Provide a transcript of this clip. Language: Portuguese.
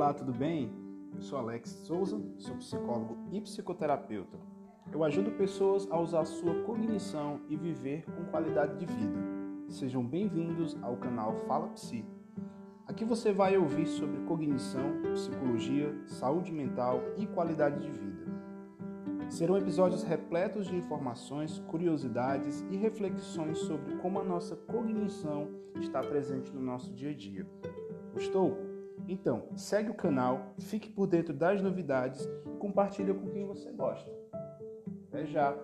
Olá, tudo bem? Eu sou Alex Souza, sou psicólogo e psicoterapeuta. Eu ajudo pessoas a usar sua cognição e viver com qualidade de vida. Sejam bem-vindos ao canal Fala Psi. Aqui você vai ouvir sobre cognição, psicologia, saúde mental e qualidade de vida. Serão episódios repletos de informações, curiosidades e reflexões sobre como a nossa cognição está presente no nosso dia a dia. Gostou? Então, segue o canal, fique por dentro das novidades e compartilhe com quem você gosta. Até já!